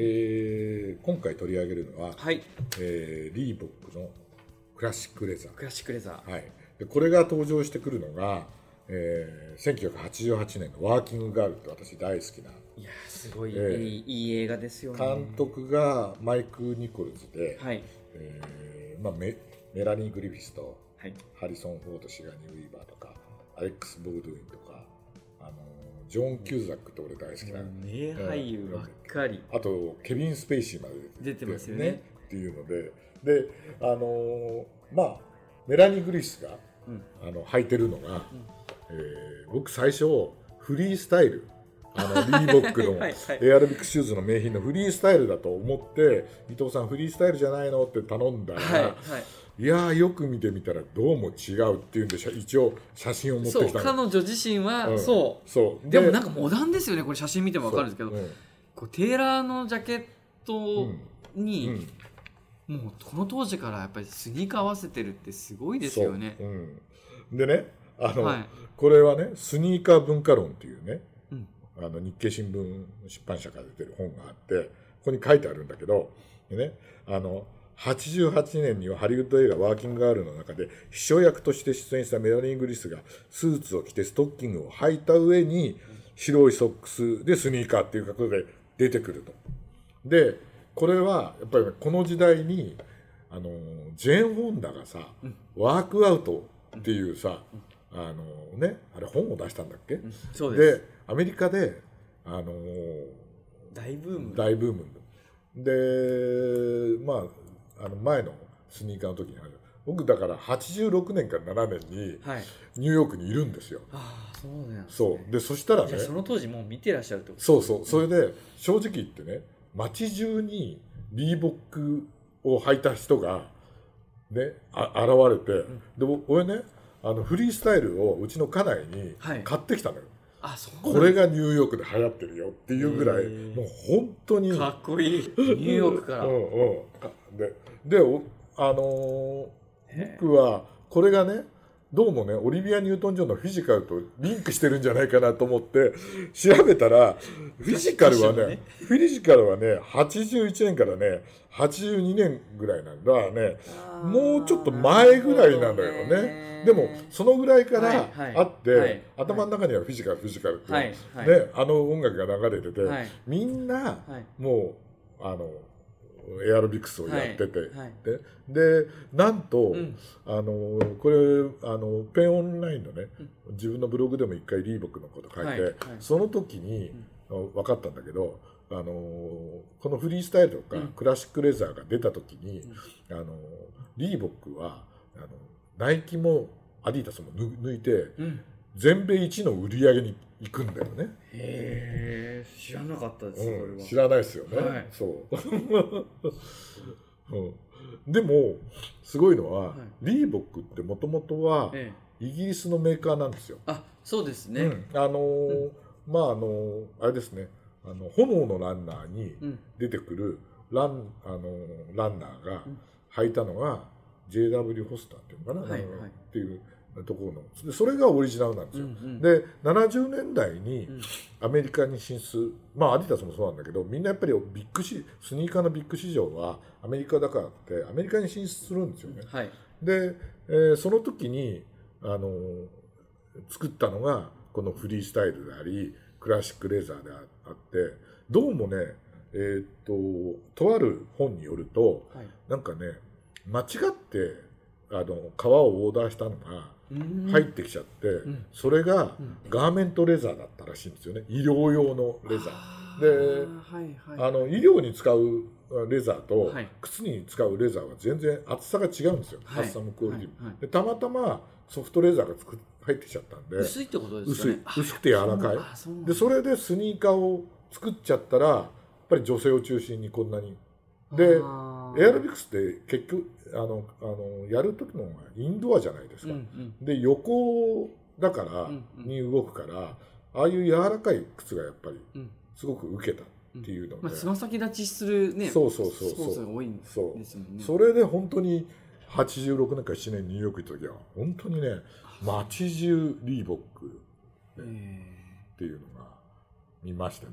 えー今回取り上げるのは、はい。えーリーボックのクラシックレザクラシックレザー。ー、はい、でこれが登場してくるのが、えー1988年の「ワーキングガール」って私大好きないやーすごい、ええいいいい映画ですよね。監督がマイク・ニコルズで、はい。えーまあ、メメラニー・グリフィスとはい。ハリソン・フォード、シガニー・ウィーバーとかアレックス・ボードウィンとジョン・キューザックって俺大好きな、名俳優ばっかり、あとケビン・スペイシーまで出てますよね。っていうので。であのーまあメラニー・グリスがうん。あの履いてるのが、えー僕最初フリースタイルあのリーボックのエアロビックシューズの名品のフリースタイルだと思って伊藤さんフリースタイルじゃないのって頼んだら、はいはい。いやーよく見てみたらどうも違うっていうんでしょ。一応写真を持ってきたの。彼女自身は、うん。そう。そう。でもなんかモダンですよねこれ写真見ても分かるんですけど、そう。こうテーラーのジャケットに、うん。うんもうこの当時からやっぱりスニーカー合わせてるってすごいですよね。そう。うん、でねあの、はい。これはねスニーカー文化論っていうねうんあの日経新聞出版社から出てる本があってここに書いてあるんだけどでねあの88年にはハリウッド映画「ワーキングガール」の中で秘書役として出演したメラニー・グリスがスーツを着てストッキングを履いた上に白いソックスでスニーカーっていう格好で出てくると。でこれはやっぱりねこの時代にあのジェーン・ホンダがさ、ワークアウトっていうさ、あのねあれ本を出したんだっけ、そうです。でアメリカであの大ブーム。大ブーム。でまああの前のスニーカーの時にある。僕だから86年から7年にはい。ニューヨークにいるんですよ。ああそうなんです、ね、そう。でそしたらねその当時もう見てらっしゃるってことそうそう。それで正直言ってね街中にリーボックを履いた人がねあ現れて、でも俺ねあのフリースタイルをうちの家内にはい。買ってきたのよ、あそう。これがニューヨークで流行ってるよっていうぐらいもう本当にかっこいい。ニューヨークから、うんうん、ででおあのー僕はこれがねどうもねオリビア・ニュートン・ジョンのフィジカルとリンクしてるんじゃないかなと思って調べたらフィジカルはねね。フィジカルはね81年からね82年ぐらいなんだね。もうちょっと前ぐらいなのよね。でもそのぐらいからあって、はい。頭の中にはフィジカルフィジカルってね、あの音楽が流れてて、はい。みんなはい。もうあのエアロビクスをやってて、はいはい。ででなんと、ん。あのこれあのペンオンラインのね、自分のブログでも一回リーボックのこと書いて、はいはい。その時に、分かったんだけどあのこのフリースタイルとか、うん。クラシックレザーが出た時に、あのリーボックはあのナイキもアディダスも抜抜いてうん全米一の売り上げに行くんだよね。へえ知らなかったです、うん、知それは。らないですよね、はい。そう、うん、でもすごいのは、はい。リーボックってもともとはええ。イギリスのメーカーなんですよ、あそうですね、うん。あのーまああのーあれですね。あの炎のランナーにうん。出てくるラン,、あのーランナーがうん。履いたのが JW ホスターっていうのかな、はいはい。っていうところのでそれがオリジナルなんですよ、うんうん。で70年代にうん。アメリカに進出まあアディダスもそうなんだけどみんなやっぱりビッグシスニーカーのビッグ市場はアメリカだからってアメリカに進出するんですよね。はい。で、えーその時にあの作ったのがこのフリースタイルでありクラシックレザーでああってどうもねえーっととある本によるとはい。なんかね間違ってあの革をオーダーしたのがうん入ってきちゃって、ん。それがうん。ガーメントレザーだったらしいんですよね。医療用のレザー。あでーはいはい。あの医療に使うレザーとはい。靴に使うレザーは全然厚さが違うんですよ、はい。厚さもクオリティも、はいはい。でたまたまソフトレザーが入ってきちゃったんで。薄いってことですね。薄くて柔らかい。あそでそれでスニーカーを作っちゃったらやっぱり女性を中心にこんなに。でエアロビクスって結局あのあのやる時のがインドアじゃないですか、うんうん。で横だから、うんうん。に動くからああいう柔らかい靴がやっぱりうん。すごく受けたっていうので、まあつま先立ちするねそうそうそうそう。そうもんね。それで本当に86年か7年ニューヨーク行った時は本当にね街中リーボックえっていうのが見ましてね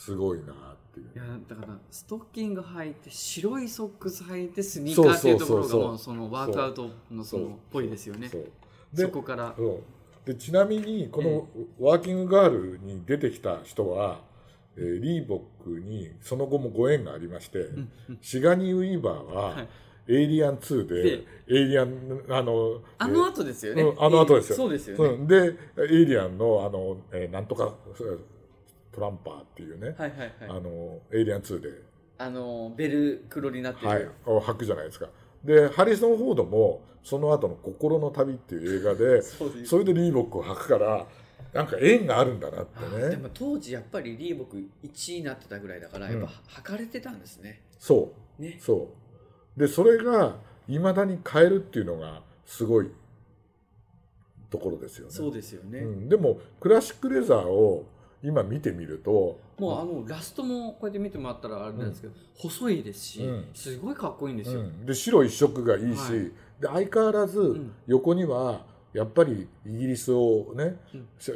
すごいなっていう。いやだからストッキング履いて白いソックス履いてスニーカーっていうところがもうそのワークアウトのそのっぽいですよね。そこから。でちなみにこのワーキングガールに出てきた人は、えーリーボックにその後もご縁がありまして、うんうん。シガニー・ウィーバーは、はい。エイリアン2ででエイリアンあのあの後ですよね、うんあの後ですよ。そうですよね、うん。でエイリアンのあの、えーなんとかトランパーっていうね、はいはいはい。あのエイリアン2で、あのベル黒になってる、はい、を履くじゃないですか。でハリソン・フォードもその後の「心の旅」っていう映画で それでリーボックを履くからなんか縁があるんだなってね。あでも当時やっぱりリーボック1位になってたぐらいだからやっぱ履かれてたんですね、そう。ね。そう。でそれがいまだに変えるっていうのがすごいところですよね。そうですよね、うん、でもクラシックレザーを今見てみるともうあのラストもこうやって見てもらったらあれなんですけど、細いですし、うん。すごいかっこいいんですよ、うん。で白一色がいいし、はい。で相変わらずん。横にはやっぱりイギリスをね、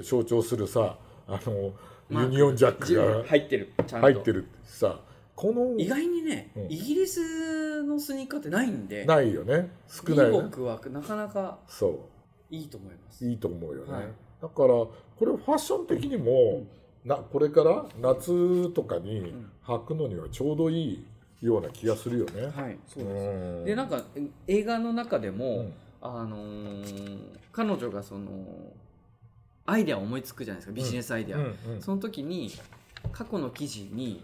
象徴するさあの、まあユニオンジャックが入ってる入ってるさこの意外にね、うん。イギリスのスニーカーってないんでないよね。少ないよね。ックはなかなかそいいと思います。ういいと思うよね、はい。だからこれファッション的にも、なこれから夏とかにん。履くのにはちょうどいいような気がするよね、はいそうです、うん。でなんか映画の中でも、うん。あのー彼女がそのアイデアを思いつくじゃないですか。ビジネスアイデア、うんうん。その時に過去の記事に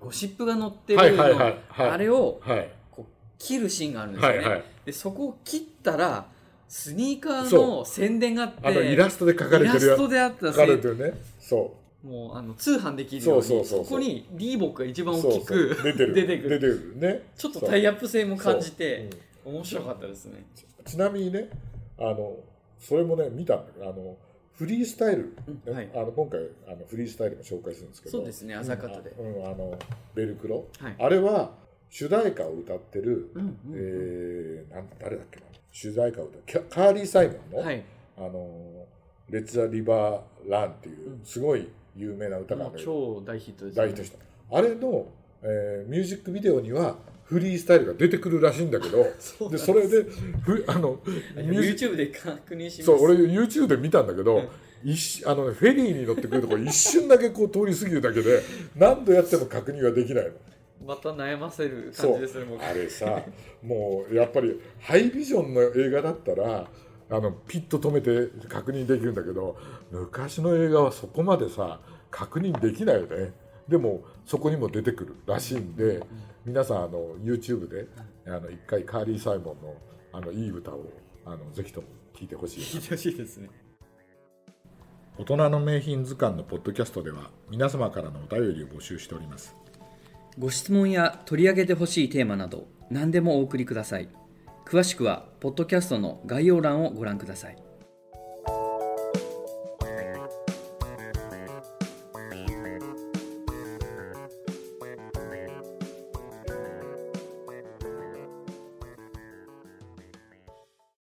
ゴシップが載ってるの、はいはいはいはい。あれをはい。こう切るシーンがあるんですよね、はいはい。でそこを切ったらスニーカーその宣伝があってあのイラストで描かれてるやイラストであった描かれてるね。そもうあの通販できるようにそうそうそこにリーボックが一番大きく出てる。出てくる。出てるね。ちょっとタイアップ性も感じてそう。面白かったですね、うんちなみにねあのそれもね見たんだけどあのフリースタイル、うんはい。あの今回あのフリースタイルも紹介するんですけど。そうですね朝方で、うん、あのベルクロ、はい。あれは主題歌を歌ってる、うんうん。えーなん誰だっけな主題歌をカーリー・サイモンの「はい。あのレッツ・ザ・リバー・ラン」っていううん。すごい有名な歌があもうる超大ヒットです、大ヒットした。あれの、えーミュージックビデオにはフリースタイルが出てくるらしいんだけど そうでそれでふ あの YouTube で確認しそう俺 YouTube で見たんだけど一瞬あのねフェリーに乗ってくるとこ一瞬だけこう通り過ぎるだけで何度やっても確認はできないのまた悩ませる感じですね僕。あれさもうやっぱりハイビジョンの映画だったらあのピッと止めて確認できるんだけど昔の映画はそこまでさ確認できないよね。でもそこにも出てくるらしいんで皆さんあの YouTube であの一回カーリー・サイモンのあのいい歌をあのぜひとも聴いてほしい聞いてほしいですね。大人の名品図鑑のポッドキャストでは皆様からのお便りを募集しておりますご質問や取り上げてほしいテーマなど何でもお送りください。詳しくはポッドキャストの概要欄をご覧ください。